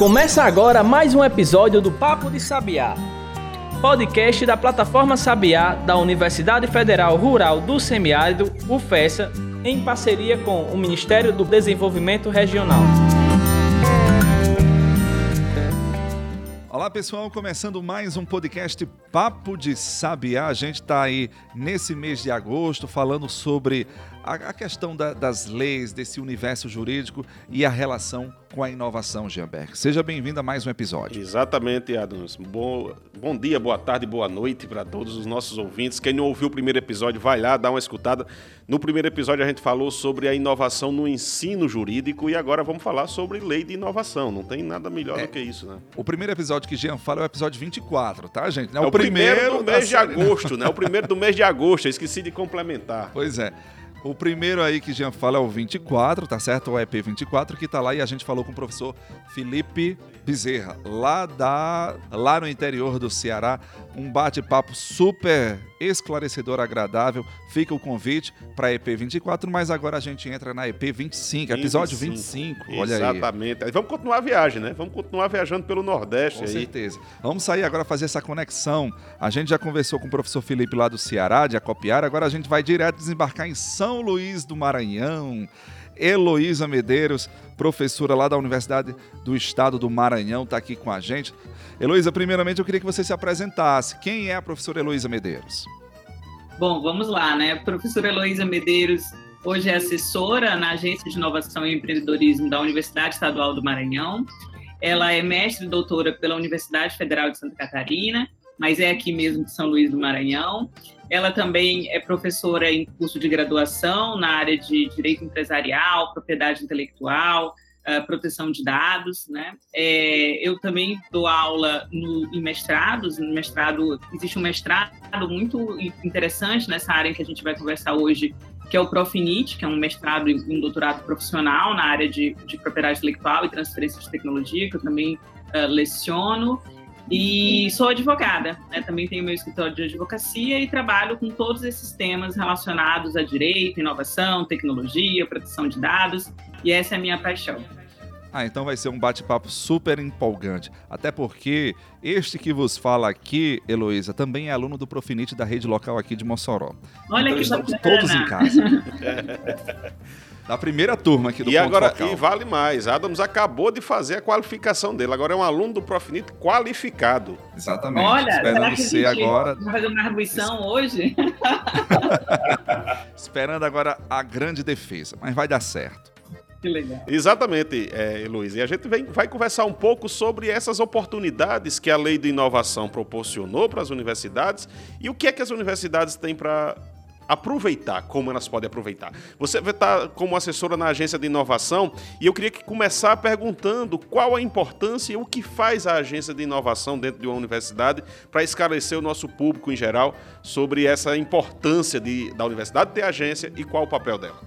Começa agora mais um episódio do Papo de Sabiá, podcast da plataforma Sabiá da Universidade Federal Rural do Semiárido, UFESA, em parceria com o Ministério do Desenvolvimento Regional. Olá pessoal, começando mais um podcast Papo de Sabiá. A gente está aí nesse mês de agosto falando sobre a, a questão da, das leis, desse universo jurídico e a relação com a inovação, Gianberg. Seja bem-vindo a mais um episódio. Exatamente, Adams. Bom, bom dia, boa tarde, boa noite para todos os nossos ouvintes. Quem não ouviu o primeiro episódio, vai lá, dá uma escutada. No primeiro episódio a gente falou sobre a inovação no ensino jurídico e agora vamos falar sobre lei de inovação. Não tem nada melhor é, do que isso, né? O primeiro episódio que Jean fala é o episódio 24, tá, gente? É o, é o primeiro, primeiro do mês de agosto, né? O primeiro do mês de agosto, eu esqueci de complementar. Pois é. O primeiro aí que Jean fala é o 24, tá certo? O EP 24 que tá lá e a gente falou com o professor Felipe Bezerra, lá da lá no interior do Ceará, um bate-papo super esclarecedor, agradável. Fica o convite para EP 24, mas agora a gente entra na EP 25, episódio 25. Olha Exatamente. aí. Vamos continuar a viagem, né? Vamos continuar viajando pelo Nordeste Com aí. certeza. Vamos sair agora fazer essa conexão. A gente já conversou com o professor Felipe lá do Ceará, de Acopiar, agora a gente vai direto desembarcar em São Luís do Maranhão. Heloísa Medeiros, professora lá da Universidade do Estado do Maranhão, está aqui com a gente. Heloísa, primeiramente eu queria que você se apresentasse. Quem é a professora Heloísa Medeiros? Bom, vamos lá, né? A professora Heloísa Medeiros hoje é assessora na Agência de Inovação e Empreendedorismo da Universidade Estadual do Maranhão. Ela é mestre e doutora pela Universidade Federal de Santa Catarina, mas é aqui mesmo de São Luís do Maranhão. Ela também é professora em curso de graduação na área de direito empresarial, propriedade intelectual, uh, proteção de dados, né? É, eu também dou aula no, em mestrados. No mestrado existe um mestrado muito interessante nessa área em que a gente vai conversar hoje, que é o Profinit, que é um mestrado e um doutorado profissional na área de, de propriedade intelectual e transferência de tecnologia, que eu também uh, leciono. E sou advogada, né? também tenho meu escritório de advocacia e trabalho com todos esses temas relacionados a direito, inovação, tecnologia, proteção de dados, e essa é a minha paixão. Ah, então vai ser um bate-papo super empolgante. Até porque este que vos fala aqui, Heloísa, também é aluno do Profinite da rede local aqui de Mossoró. Olha então, que estamos bacana. todos em casa. da primeira turma aqui do e Ponto agora Focal. E vale mais, Adams acabou de fazer a qualificação dele, agora é um aluno do Profinite qualificado. Exatamente. Olha, esperando ser agora. Vai fazer uma arguição hoje? esperando agora a grande defesa, mas vai dar certo. Que legal. Exatamente, é, Luiz. E a gente vem, vai conversar um pouco sobre essas oportunidades que a lei de inovação proporcionou para as universidades e o que é que as universidades têm para aproveitar, como elas podem aproveitar. Você vai estar como assessora na agência de inovação e eu queria que começar perguntando qual a importância e o que faz a agência de inovação dentro de uma universidade para esclarecer o nosso público em geral sobre essa importância de, da universidade ter agência e qual o papel dela.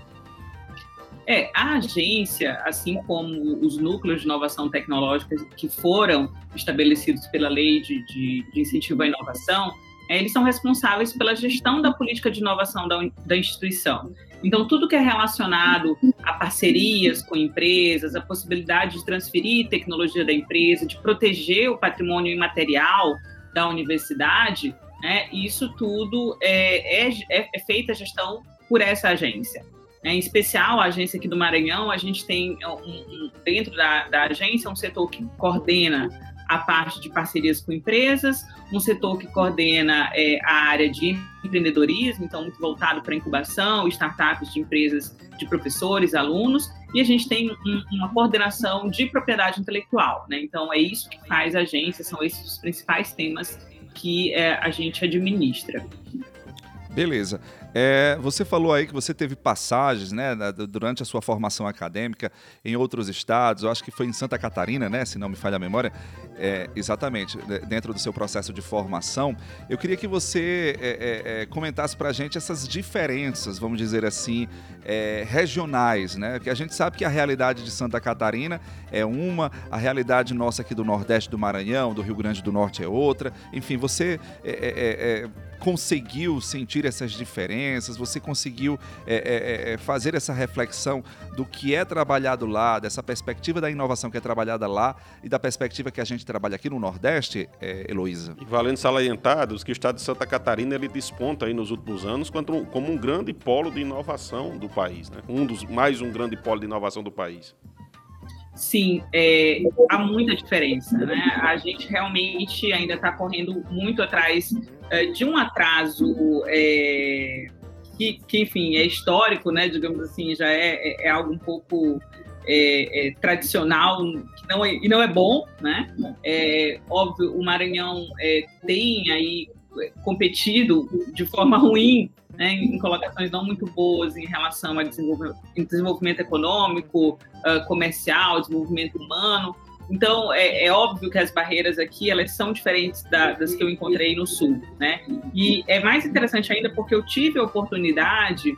É, a agência, assim como os núcleos de inovação tecnológica que foram estabelecidos pela lei de, de, de incentivo à inovação, eles são responsáveis pela gestão da política de inovação da, da instituição. Então, tudo que é relacionado a parcerias com empresas, a possibilidade de transferir tecnologia da empresa, de proteger o patrimônio imaterial da universidade, né, isso tudo é, é, é, é feita a gestão por essa agência. Em especial, a agência aqui do Maranhão, a gente tem um, um, dentro da, da agência um setor que coordena a parte de parcerias com empresas, um setor que coordena é, a área de empreendedorismo, então muito voltado para incubação, startups de empresas de professores, alunos, e a gente tem um, uma coordenação de propriedade intelectual, né? Então é isso que faz a agência, são esses os principais temas que é, a gente administra. Beleza. É, você falou aí que você teve passagens né, durante a sua formação acadêmica em outros estados, eu acho que foi em Santa Catarina, né, se não me falha a memória, é, exatamente, dentro do seu processo de formação. Eu queria que você é, é, é comentasse para a gente essas diferenças, vamos dizer assim, é, regionais, né? Porque a gente sabe que a realidade de Santa Catarina é uma, a realidade nossa aqui do Nordeste do Maranhão, do Rio Grande do Norte é outra. Enfim, você conseguiu sentir essas diferenças? Você conseguiu é, é, é, fazer essa reflexão do que é trabalhado lá, dessa perspectiva da inovação que é trabalhada lá e da perspectiva que a gente trabalha aqui no Nordeste, é, Heloísa? E valendo salientados que o estado de Santa Catarina ele desponta aí nos últimos anos como um grande polo de inovação do país, né? Um dos mais um grande polo de inovação do país. Sim, é, há muita diferença, né? A gente realmente ainda está correndo muito atrás é, de um atraso é, que, que, enfim, é histórico, né? Digamos assim, já é, é, é algo um pouco é, é, tradicional que não é, e não é bom, né? É, óbvio, o Maranhão tem aí competido de forma ruim né, em colocações não muito boas em relação a desenvolvimento, desenvolvimento econômico, uh, comercial, desenvolvimento humano. Então, é, é, óbvio que as barreiras aqui, elas são diferentes da, das que eu encontrei no Sul, né? E é mais interessante ainda porque eu tive a oportunidade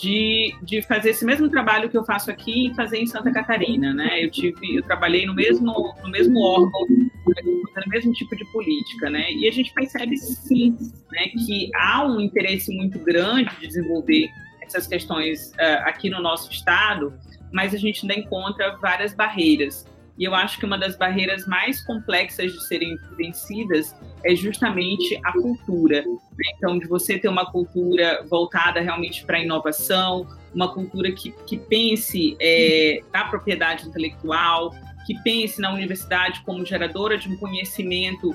de, de fazer esse mesmo trabalho que eu faço aqui e fazer em Santa Catarina, né? Eu tive, eu trabalhei no mesmo, no mesmo órgão, no mesmo tipo de política, né? E a gente percebe sim, né, que há um interesse muito grande de desenvolver essas questões uh, aqui no nosso estado, mas a gente ainda encontra várias barreiras. E eu acho que uma das barreiras mais complexas de serem vencidas é justamente a cultura. Né? Então, de você ter uma cultura voltada realmente para a inovação, uma cultura que, que pense é, na propriedade intelectual, que pense na universidade como geradora de um conhecimento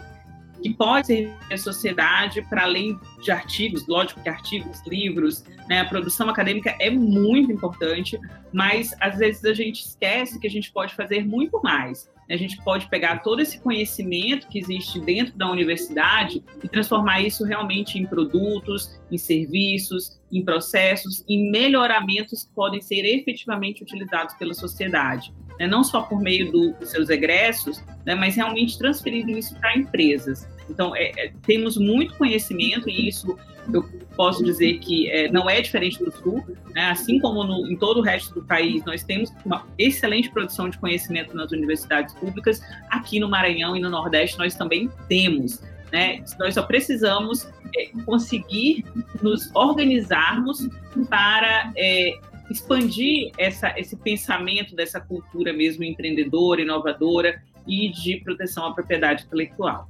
que pode servir à sociedade para além de artigos, lógico que artigos, livros, né, a produção acadêmica é muito importante, mas às vezes a gente esquece que a gente pode fazer muito mais. A gente pode pegar todo esse conhecimento que existe dentro da universidade e transformar isso realmente em produtos, em serviços, em processos, em melhoramentos que podem ser efetivamente utilizados pela sociedade né, não só por meio do, dos seus egressos, né, mas realmente transferindo isso para empresas. Então, é, é, temos muito conhecimento e isso eu posso dizer que é, não é diferente do Sul, né? assim como no, em todo o resto do país, nós temos uma excelente produção de conhecimento nas universidades públicas, aqui no Maranhão e no Nordeste nós também temos. Né? Nós só precisamos é, conseguir nos organizarmos para é, expandir essa, esse pensamento dessa cultura mesmo empreendedora, inovadora e de proteção à propriedade intelectual.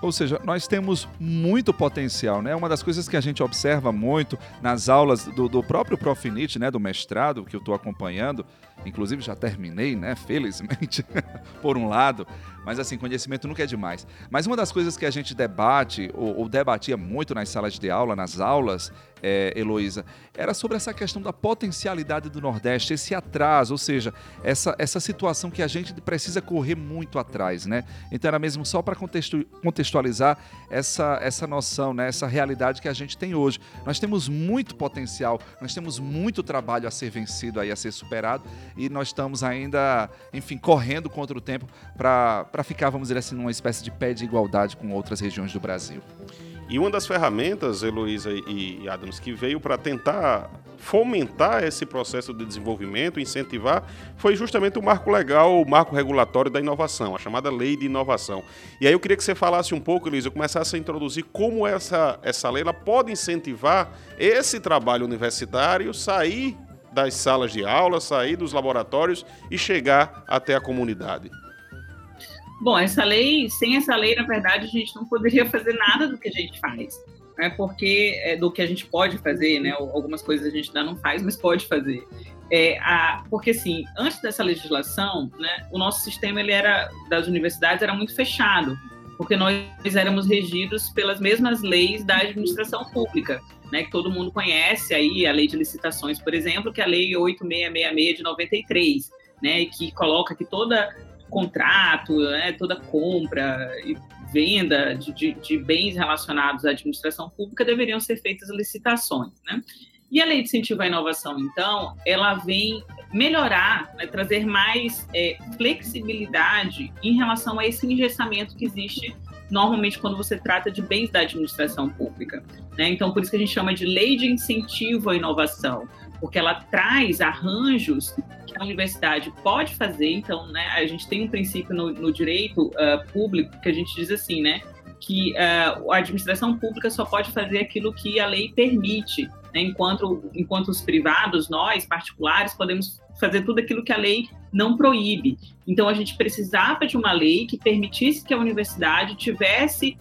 Ou seja, nós temos muito potencial, né? Uma das coisas que a gente observa muito nas aulas do, do próprio Profinit, né, do mestrado que eu estou acompanhando, inclusive já terminei, né, felizmente, por um lado, mas assim, conhecimento nunca é demais. Mas uma das coisas que a gente debate, ou, ou debatia muito nas salas de aula, nas aulas, é, Heloísa, era sobre essa questão da potencialidade do Nordeste, esse atraso, ou seja, essa, essa situação que a gente precisa correr muito atrás, né? Então era mesmo só para contextualizar essa, essa noção, né? essa realidade que a gente tem hoje. Nós temos muito potencial, nós temos muito trabalho a ser vencido aí, a ser superado, e nós estamos ainda, enfim, correndo contra o tempo para ficar, vamos dizer assim, numa espécie de pé de igualdade com outras regiões do Brasil. E uma das ferramentas, Heloísa e Adams, que veio para tentar fomentar esse processo de desenvolvimento, incentivar, foi justamente o marco legal, o marco regulatório da inovação, a chamada lei de inovação. E aí eu queria que você falasse um pouco, Heloísa, começasse a introduzir como essa, essa lei ela pode incentivar esse trabalho universitário sair das salas de aula, sair dos laboratórios e chegar até a comunidade. Bom, essa lei, sem essa lei, na verdade, a gente não poderia fazer nada do que a gente faz, né? Porque é, do que a gente pode fazer, né? Algumas coisas a gente ainda não faz, mas pode fazer. É, a, porque assim, antes dessa legislação, né, o nosso sistema ele era das universidades era muito fechado, porque nós éramos regidos pelas mesmas leis da administração pública, né, que todo mundo conhece aí, a lei de licitações, por exemplo, que é a lei 8666 de 93, né, que coloca que toda contrato, né, toda compra e venda de, de, de, bens relacionados à administração pública deveriam ser feitas licitações, né? E a lei de incentivo à inovação, então, ela vem melhorar, né, trazer mais é, flexibilidade em relação a esse engessamento que existe normalmente quando você trata de bens da administração pública. Né? Então, por isso que a gente chama de lei de incentivo à inovação, porque ela traz arranjos que a universidade pode fazer. Então, né, a gente tem um princípio no, no direito uh, público que a gente diz assim, né? que uh, a administração pública só pode fazer aquilo que a lei permite? Enquanto, enquanto os privados, nós, particulares, podemos fazer tudo aquilo que a lei não proíbe. Então, a gente precisava de uma lei que permitisse que a universidade tivesse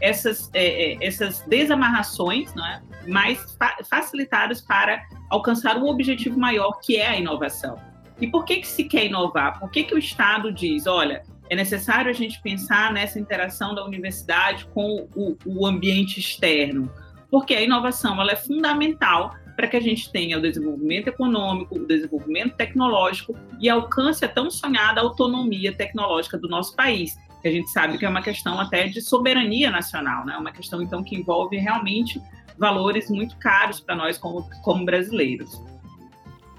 essas, é, é essas desamarrações né, mais fa facilitadas para alcançar um objetivo maior, que é a inovação. E por que, que se quer inovar? Por que, que o Estado diz, olha, é necessário a gente pensar nessa interação da universidade com o, o ambiente externo? Porque a inovação ela é fundamental para que a gente tenha o desenvolvimento econômico, o desenvolvimento tecnológico e alcance a tão sonhada autonomia tecnológica do nosso país. Que a gente sabe que é uma questão até de soberania nacional, né? Uma questão então que envolve realmente valores muito caros para nós como, como brasileiros.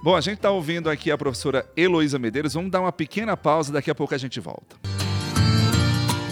Bom, a gente está ouvindo aqui a professora Heloísa Medeiros. Vamos dar uma pequena pausa, daqui a pouco a gente volta.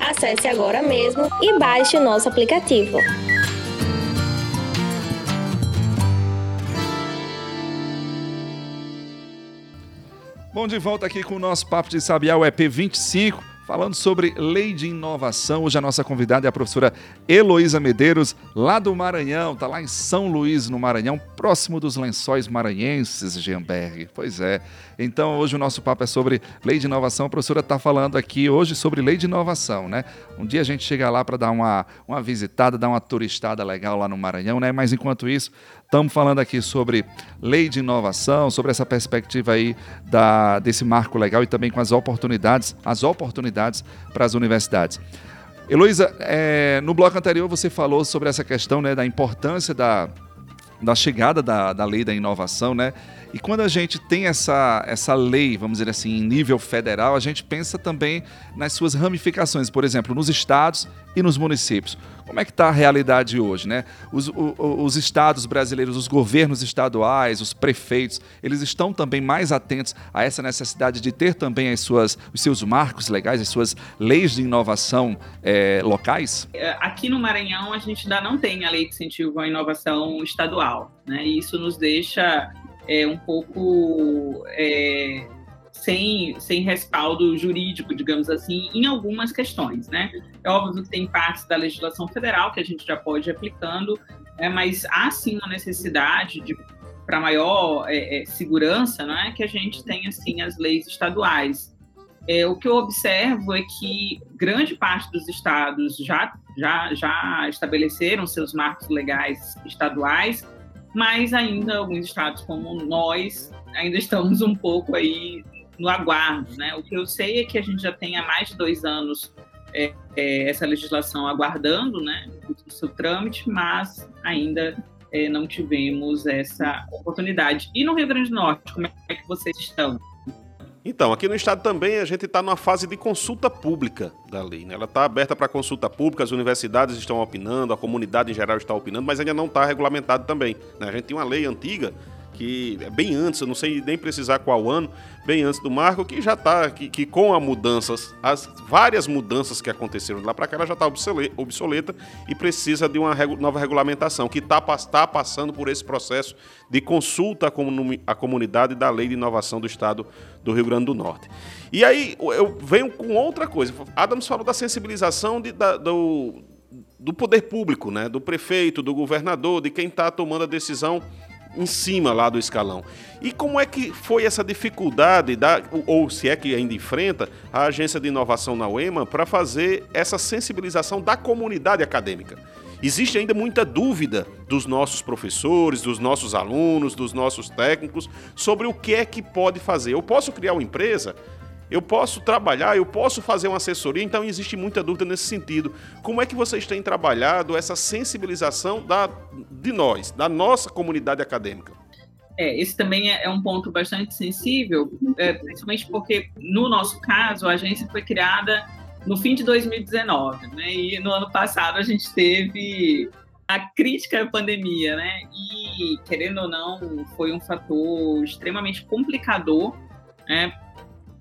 Acesse agora mesmo e baixe nosso aplicativo. Bom, de volta aqui com o nosso Papo de Sabiá, o EP 25 falando sobre lei de inovação. Hoje a nossa convidada é a professora Heloísa Medeiros, lá do Maranhão, está lá em São Luís, no Maranhão, próximo dos lençóis maranhenses, Gemberg. Pois é. Então, hoje o nosso papo é sobre lei de inovação. A professora está falando aqui hoje sobre lei de inovação, né? Um dia a gente chega lá para dar uma, uma visitada, dar uma turistada legal lá no Maranhão, né? Mas enquanto isso, Estamos falando aqui sobre lei de inovação, sobre essa perspectiva aí da, desse marco legal e também com as oportunidades, as oportunidades para as universidades. Heloísa, é, no bloco anterior você falou sobre essa questão né, da importância da, da chegada da, da lei da inovação, né? E quando a gente tem essa, essa lei, vamos dizer assim, em nível federal, a gente pensa também nas suas ramificações, por exemplo, nos estados e nos municípios. Como é que está a realidade hoje, né? Os, os estados brasileiros, os governos estaduais, os prefeitos, eles estão também mais atentos a essa necessidade de ter também as suas, os seus marcos legais, as suas leis de inovação é, locais? Aqui no Maranhão, a gente ainda não tem a lei de incentivo à inovação estadual, né? E isso nos deixa é, um pouco é, sem, sem respaldo jurídico, digamos assim, em algumas questões, né? É óbvio que tem partes da legislação federal que a gente já pode ir aplicando, é, mas há sim uma necessidade de para maior é, é, segurança, não é que a gente tenha assim as leis estaduais. É, o que eu observo é que grande parte dos estados já, já, já estabeleceram seus marcos legais estaduais, mas ainda alguns estados como nós ainda estamos um pouco aí no aguardo, né? O que eu sei é que a gente já tem há mais de dois anos é, é, essa legislação aguardando, né, o seu trâmite, mas ainda é, não tivemos essa oportunidade. E no Rio Grande do Norte, como é que vocês estão? Então, aqui no estado também a gente está numa fase de consulta pública da lei. Né? Ela está aberta para consulta pública, as universidades estão opinando, a comunidade em geral está opinando, mas ainda não está regulamentado também. Né? A gente tem uma lei antiga que é bem antes, eu não sei nem precisar qual ano, bem antes do marco, que já está, que, que, com as mudanças, as várias mudanças que aconteceram de lá para cá, ela já está obsoleta e precisa de uma regu nova regulamentação, que está tá passando por esse processo de consulta à, comunidade da Lei de Inovação do Estado do Rio Grande do Norte. E aí eu venho com outra coisa. Adams falou da sensibilização de, da, do, do poder público, né? do prefeito, do governador, de quem está tomando a decisão em cima lá do escalão. E como é que foi essa dificuldade, da, ou se é que ainda enfrenta, a Agência de Inovação na UEMA para fazer essa sensibilização da comunidade acadêmica? Existe ainda muita dúvida dos nossos professores, dos nossos alunos, dos nossos técnicos sobre o que é que pode fazer. Eu posso criar uma empresa? Eu posso trabalhar, eu posso fazer uma assessoria, então existe muita dúvida nesse sentido. Como é que vocês têm trabalhado essa sensibilização da, de nós, da nossa comunidade acadêmica? É, esse também é, é um ponto bastante sensível, é, principalmente porque, no nosso caso, a agência foi criada no fim de 2019, né? E no ano passado a gente teve a crítica à pandemia, né? E, querendo ou não, foi um fator extremamente complicador, né?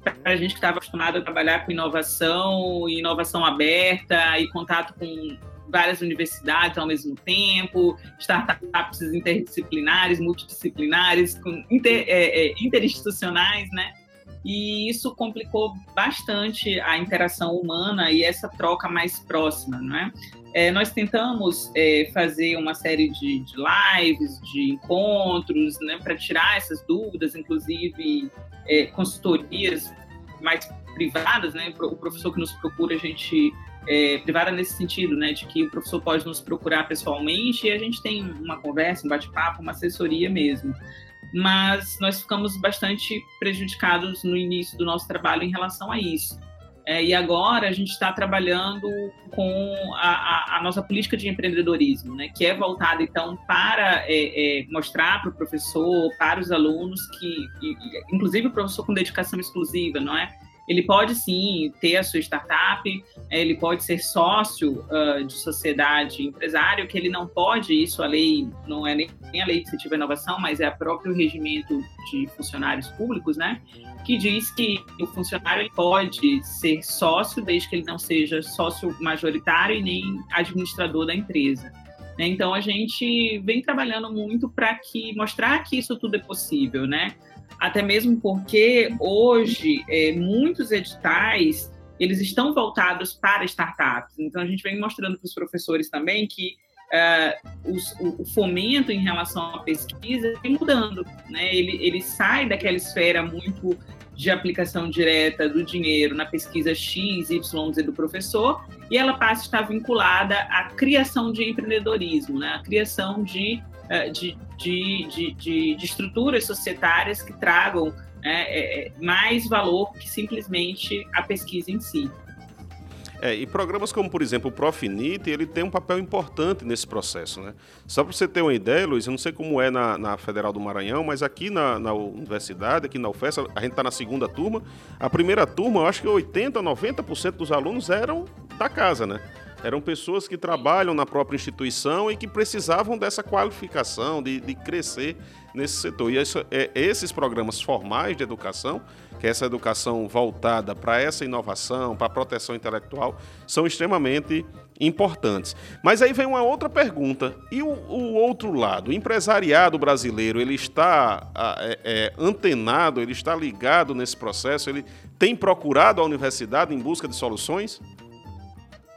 Para a gente que estava acostumado a trabalhar com inovação, inovação aberta e contato com várias universidades ao mesmo tempo, startups interdisciplinares, multidisciplinares, inter, é, é, interinstitucionais, né? E isso complicou bastante a interação humana e essa troca mais próxima, não é? É, nós tentamos é, fazer uma série de, de, lives, de encontros, né, para tirar essas dúvidas, inclusive é, consultorias mais privadas, né? O professor que nos procura, a gente é, privada nesse sentido, né, de que o professor pode nos procurar pessoalmente e a gente tem uma conversa, um bate-papo, uma assessoria mesmo. Mas nós ficamos bastante prejudicados no início do nosso trabalho em relação a isso. É, e agora a gente está trabalhando com a, a, a, nossa política de empreendedorismo, né, que é voltada então para é, é, mostrar para o professor, para os alunos que, inclusive o professor com dedicação exclusiva, não é? Ele pode sim ter a sua startup, ele pode ser sócio uh, de sociedade empresário, que ele não pode, isso a lei não é nem a lei de incentivo à inovação, mas é o próprio regimento de funcionários públicos, né? Que diz que o funcionário pode ser sócio desde que ele não seja sócio majoritário e nem administrador da empresa. Né? Então a gente vem trabalhando muito para que mostrar que isso tudo é possível, né? Até mesmo porque hoje é, muitos editais eles estão voltados para startups. Então a gente vem mostrando para os professores também que uh, os, o, o, fomento em relação à pesquisa vem mudando, né? Ele, ele sai daquela esfera muito de aplicação direta do dinheiro na pesquisa X, Y, Z do professor, e ela passa a estar vinculada à criação de empreendedorismo, né? a criação de eh, de, de, de, de, estruturas societárias que tragam né, é, é, mais valor que simplesmente a pesquisa em si. É, e programas como, por exemplo, o Profinit, ele tem um papel importante nesse processo. Né? Só para você ter uma ideia, Luiz, eu não sei como é na, na Federal do Maranhão, mas aqui na, na universidade, aqui na UFES, a gente está na segunda turma. A primeira turma, eu acho que 80%, 90% dos alunos eram da casa, né? Eram pessoas que trabalham na própria instituição e que precisavam dessa qualificação, de, de crescer nesse setor. E isso, é, esses programas formais de educação, que é essa educação voltada para essa inovação, para a proteção intelectual, são extremamente importantes. Mas aí vem uma outra pergunta. E o, o outro lado? O empresariado brasileiro, ele está é, é, antenado, ele está ligado nesse processo, ele tem procurado a universidade em busca de soluções?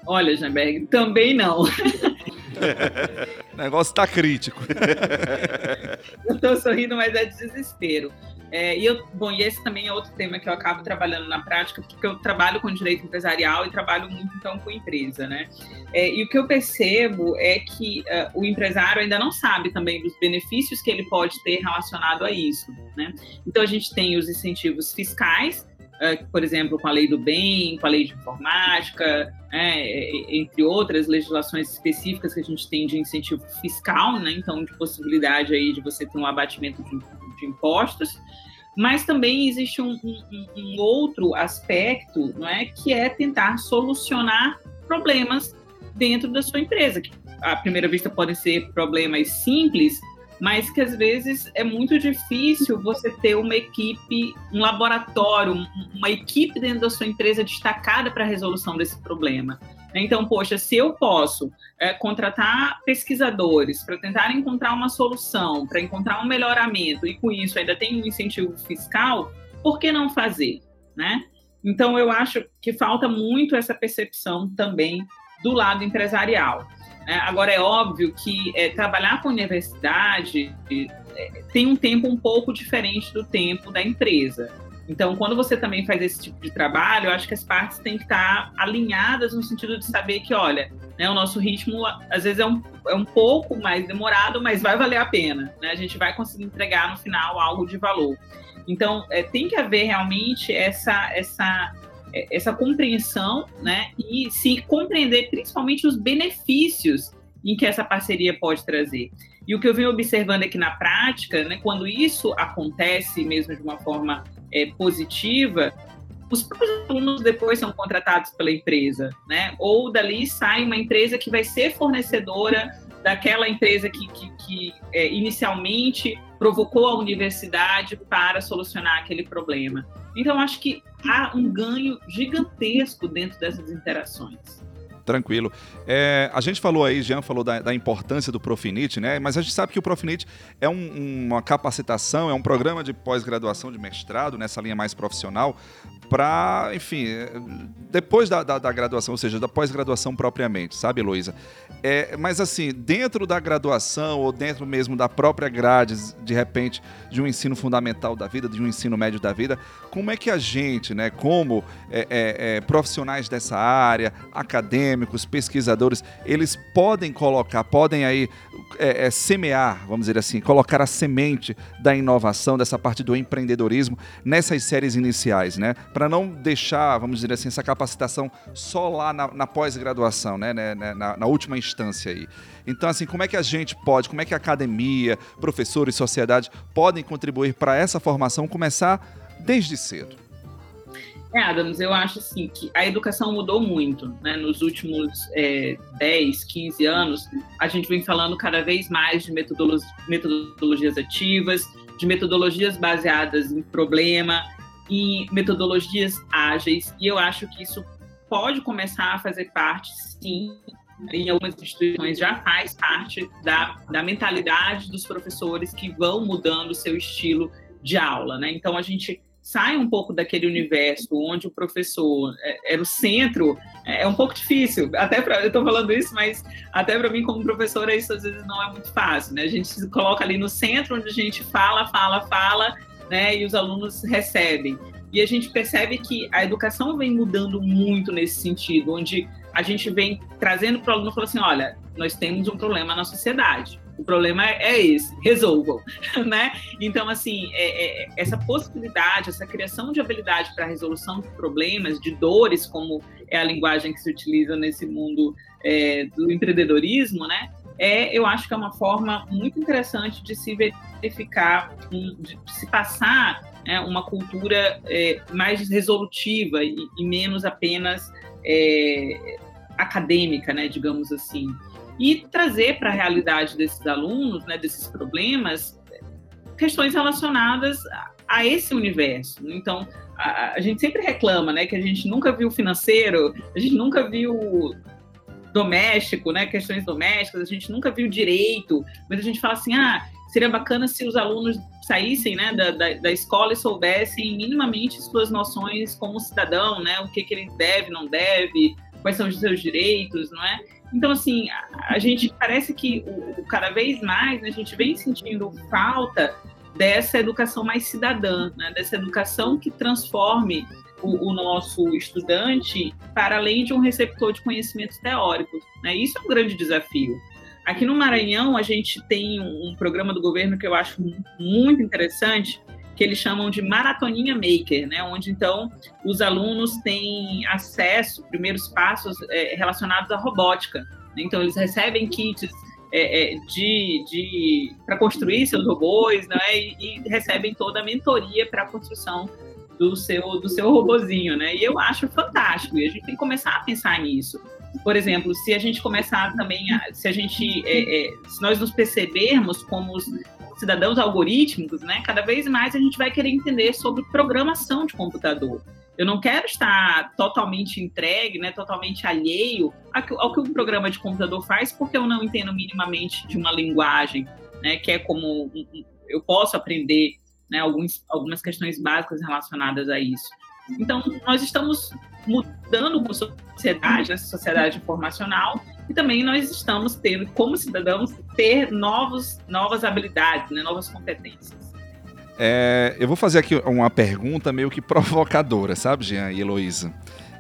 Olha, Janberg, também não. o negócio está crítico. eu estou sorrindo, mas é desespero. É, e eu, bom, e esse também é outro tema que eu acabo trabalhando na prática, porque eu trabalho com direito empresarial e trabalho muito então com empresa, né? É, e o que eu percebo é que uh, o empresário ainda não sabe também dos benefícios que ele pode ter relacionado a isso, né? Então a gente tem os incentivos fiscais, por exemplo, com a lei do bem, com a lei de informática, né, entre outras legislações específicas que a gente tem de incentivo fiscal, né, então de possibilidade aí de você ter um abatimento de, de impostos, mas também existe um, um, um, outro aspecto, não é, que é tentar solucionar problemas dentro da sua empresa, que à primeira vista podem ser problemas simples, mas que às vezes é muito difícil você ter uma equipe, um laboratório, uma equipe dentro da sua empresa destacada para a resolução desse problema. Então, poxa, se eu posso é, contratar pesquisadores para tentar encontrar uma solução, para encontrar um melhoramento, e com isso ainda tem um incentivo fiscal, por que não fazer? Né? Então, eu acho que falta muito essa percepção também do lado empresarial. É, agora, é óbvio que é, trabalhar com universidade é, tem um tempo um pouco diferente do tempo da empresa. Então, quando você também faz esse tipo de trabalho, eu acho que as partes têm que estar alinhadas no sentido de saber que, olha, né, o nosso ritmo às vezes é um, é um pouco mais demorado, mas vai valer a pena. Né? A gente vai conseguir entregar no final algo de valor. Então, é, tem que haver realmente essa, essa essa compreensão, né, e se compreender principalmente os benefícios em que essa parceria pode trazer. E o que eu venho observando aqui na prática, né, quando isso acontece mesmo de uma forma é, positiva, os próprios alunos depois são contratados pela empresa, né? Ou dali sai uma empresa que vai ser fornecedora daquela empresa que, que, que é, inicialmente provocou a universidade para solucionar aquele problema. Então, acho que há um ganho gigantesco dentro dessas interações. Tranquilo. É, a gente falou aí, Jean falou da, da, importância do Profinit, né? Mas a gente sabe que o Profinit é um, uma capacitação, é um programa de pós-graduação, de mestrado, nessa linha mais profissional, para, enfim, depois da, da, da, graduação, ou seja, da pós-graduação propriamente, sabe, Heloísa? É, mas assim, dentro da graduação ou dentro mesmo da própria grade, de repente, de um ensino fundamental da vida, de um ensino médio da vida, como é que a gente, né, como é, é, é profissionais dessa área, acadêmicos, pesquisadores, eles podem colocar, podem aí é, é, semear, vamos dizer assim, colocar a semente da inovação, dessa parte do empreendedorismo nessas séries iniciais, né? Para não deixar, vamos dizer assim, essa capacitação só lá na, na pós-graduação, né? né, né na, na, última instância aí. Então, assim, como é que a gente pode, como é que a academia, professores, sociedade podem contribuir para essa formação começar desde cedo? É, Adams, eu acho assim que a educação mudou muito, né? Nos últimos é, 10, 15 anos, a gente vem falando cada vez mais de metodologias, metodologias ativas, de metodologias baseadas em problema, em metodologias ágeis, e eu acho que isso pode começar a fazer parte, sim, em algumas instituições já faz parte da, da mentalidade dos professores que vão mudando o seu estilo de aula, né? Então a gente sai um pouco daquele universo onde o professor é, era o centro, é, é um pouco difícil. Até para eu estou falando isso, mas até para mim como professora isso às vezes não é muito fácil, né? A gente se coloca ali no centro onde a gente fala, fala, fala, né? E os alunos recebem. E a gente percebe que a educação vem mudando muito nesse sentido, onde a gente vem trazendo para o aluno e falando assim, olha, nós temos um problema na sociedade o problema é esse, resolvam, né? Então, assim, é, é, essa possibilidade, essa criação de habilidade para a resolução de problemas, de dores, como é a linguagem que se utiliza nesse mundo é, do empreendedorismo, né? É, eu acho que é uma forma muito interessante de se verificar, de se passar né, uma cultura é, mais resolutiva e, e menos apenas é, acadêmica, né, digamos assim e trazer para a realidade desses alunos, né, desses problemas, questões relacionadas a esse universo. Então, a, a, gente sempre reclama, né, que a gente nunca viu financeiro, a gente nunca viu doméstico, né, questões domésticas, a gente nunca viu direito, mas a gente fala assim, ah, seria bacana se os alunos saíssem, né, da, da, da escola e soubessem minimamente suas noções como cidadão, né, o que, que ele deve, não deve, quais são os seus direitos, não é? Então, assim, a, gente parece que o, o, cada vez mais né, a gente vem sentindo falta dessa educação mais cidadã, né, dessa educação que transforme o, o, nosso estudante para além de um receptor de conhecimentos teóricos. Né? Isso é um grande desafio. Aqui no Maranhão, a gente tem um, programa do governo que eu acho muito interessante, que eles chamam de maratoninha maker, né? Onde então os alunos têm acesso, primeiros passos é, relacionados à robótica. Então eles recebem kits é, é, de, de para construir seus robôs, né? E, e recebem toda a mentoria para a construção do seu do seu robozinho, né? E eu acho fantástico. E a gente tem que começar a pensar nisso. Por exemplo, se a gente começar também, a, se a gente, é, é, se nós nos percebermos como os, cidadãos algorítmicos, né, cada vez mais a gente vai querer entender sobre programação de computador. Eu não quero estar totalmente entregue, né, totalmente alheio ao que o programa de computador faz, porque eu não entendo minimamente de uma linguagem, né, que é como eu posso aprender né, alguns, algumas questões básicas relacionadas a isso. Então, nós estamos mudando como sociedade, essa sociedade informacional, e também nós estamos tendo, como cidadãos, ter novos, novas habilidades, né, novas competências. É, eu vou fazer aqui uma pergunta meio que provocadora, sabe, Jean e Heloísa?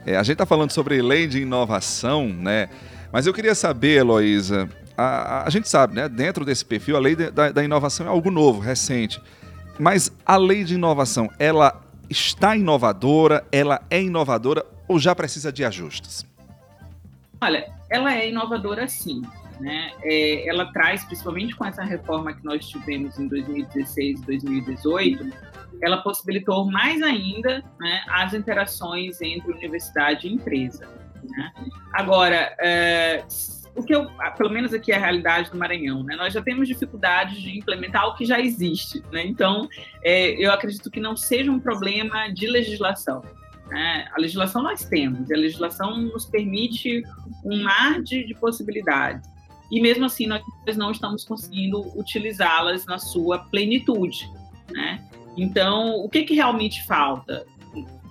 É, a gente está falando sobre lei de inovação, né? Mas eu queria saber, Heloísa, a, a, a, gente sabe, né? Dentro desse perfil, a lei de, da, da inovação é algo novo, recente. Mas a lei de inovação, ela está inovadora, ela é inovadora ou já precisa de ajustes? Olha, ela é inovadora sim. né, é, ela traz, principalmente com essa reforma que nós tivemos em 2016 e 2018, ela possibilitou mais ainda né, as interações entre universidade e empresa. Né? Agora, é, o que eu, pelo menos aqui é a realidade do Maranhão, né? Nós já temos dificuldades de implementar o que já existe, né? Então, é, eu acredito que não seja um problema de legislação. Né? A legislação nós temos, e a legislação nos permite um mar de, de possibilidades. E mesmo assim, nós não estamos conseguindo utilizá-las na sua plenitude, né? Então, o que, que realmente falta?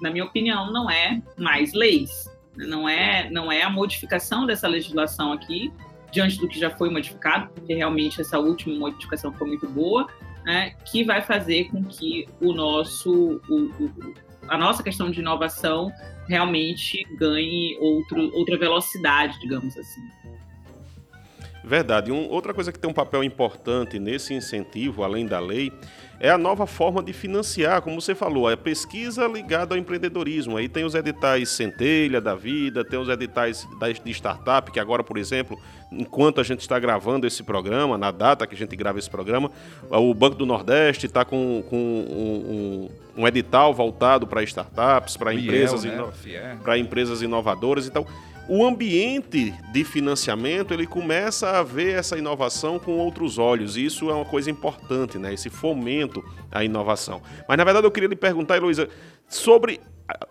Na minha opinião, não é mais leis, não é, não é a modificação dessa legislação aqui, diante do que já foi modificado, porque realmente essa última modificação foi muito boa, né, que vai fazer com que o nosso, o, o, a nossa questão de inovação realmente ganhe outro, outra velocidade, digamos assim. Verdade. Um, outra coisa que tem um papel importante nesse incentivo, além da lei, é a nova forma de financiar, como você falou, a pesquisa ligada ao empreendedorismo. Aí tem os editais Centelha da vida, tem os editais de startup, que agora, por exemplo, enquanto a gente está gravando esse programa, na data que a gente grava esse programa, o Banco do Nordeste está com, com um, um, um, edital voltado para startups, para empresas, né? para empresas inovadoras. Então, o ambiente de financiamento ele começa a ver essa inovação com outros olhos. E isso é uma coisa importante, né? Esse fomento à inovação. Mas na verdade eu queria lhe perguntar, Heloísa, sobre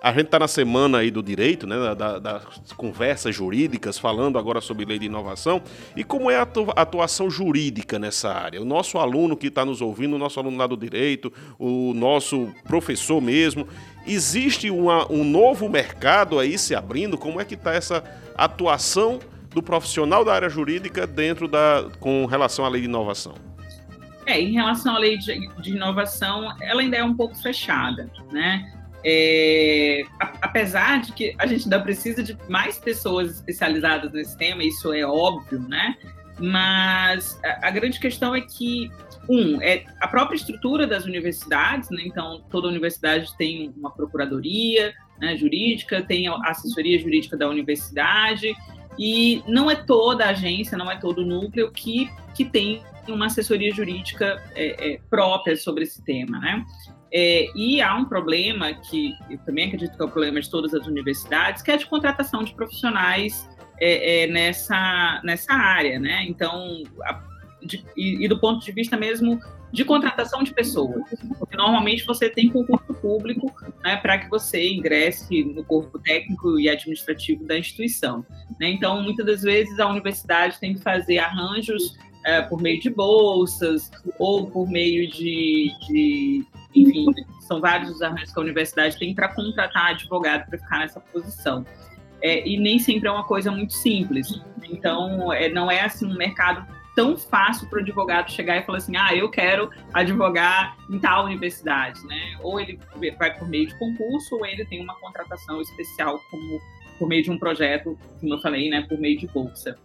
a gente está na semana aí do direito, né, da, das conversas jurídicas, falando agora sobre lei de inovação, e como é a atuação jurídica nessa área? O nosso aluno que está nos ouvindo, o nosso aluno lá do direito, o nosso professor mesmo, existe uma, um novo mercado aí se abrindo? Como é que está essa atuação do profissional da área jurídica dentro da, com relação à lei de inovação? É, em relação à lei de, de inovação, ela ainda é um pouco fechada, né? É, apesar de que a gente ainda precisa de mais pessoas especializadas nesse tema, isso é óbvio, né? Mas a, a grande questão é que, um, é a própria estrutura das universidades, né? Então, toda universidade tem uma procuradoria né, jurídica, tem a assessoria jurídica da universidade, e não é toda a agência, não é todo o núcleo que, que tem uma assessoria jurídica é, é, própria sobre esse tema, né? É, e há um problema que eu também acredito que é o problema de todas as universidades, que é de contratação de profissionais é, é, nessa, nessa área, né? Então, a, de, e, e, do ponto de vista mesmo de contratação de pessoas, porque normalmente você tem concurso público né, para que você ingresse no corpo técnico e administrativo da instituição. Né? Então, muitas das vezes a universidade tem que fazer arranjos é, por meio de bolsas ou por meio de, de enfim, são vários os arranjos que a universidade tem para contratar advogado para ficar nessa posição. É, e nem sempre é uma coisa muito simples. Então, é, não é assim um mercado tão fácil para o advogado chegar e falar assim, ah, eu quero advogar em tal universidade, né? Ou ele vai por meio de concurso, ou ele tem uma contratação especial como por meio de um projeto, como eu falei, né, por meio de bolsa.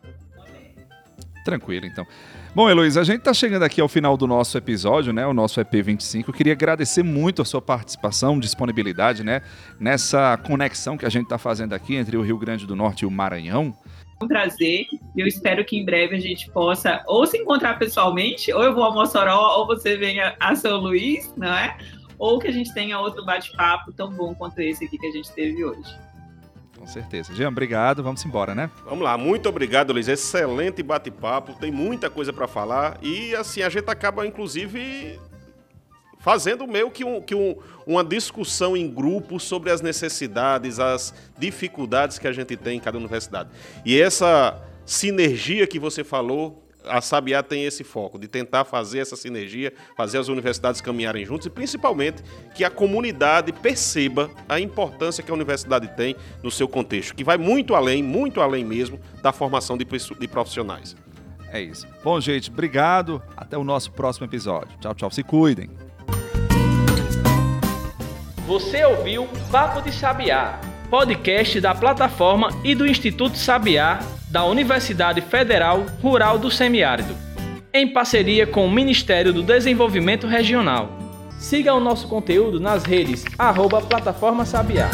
Tranquilo, então. Bom, Heloísa, a gente está chegando aqui ao final do nosso episódio, né? O nosso EP25. Eu queria agradecer muito a sua participação, disponibilidade, né? Nessa conexão que a gente está fazendo aqui entre o Rio Grande do Norte e o Maranhão. Um prazer. Eu espero que em breve a gente possa ou se encontrar pessoalmente, ou eu vou a Mossoró, ou você venha a São Luís, não é? Ou que a gente tenha outro bate-papo tão bom quanto esse aqui que a gente teve hoje. Com certeza. Jean, obrigado. Vamos embora, né? Vamos lá. Muito obrigado, Luiz. Excelente bate-papo. Tem muita coisa para falar. E, assim, a gente acaba, inclusive, fazendo meio que, um, que um, uma discussão em grupo sobre as necessidades, as dificuldades que a gente tem em cada universidade. E essa sinergia que você falou a Sabiá tem esse foco de tentar fazer essa sinergia, fazer as universidades caminharem juntos e principalmente que a comunidade perceba a importância que a universidade tem no seu contexto, que vai muito além, muito além mesmo da formação de, de profissionais. É isso. Bom, gente, obrigado. Até o nosso próximo episódio. Tchau, tchau. Se cuidem. Você ouviu Papo de Sabiá, podcast da plataforma e do Instituto Sabiá da Universidade Federal Rural do Semiárido, em parceria com o Ministério do Desenvolvimento Regional. Siga o nosso conteúdo nas redes arroba Plataforma Sabiá.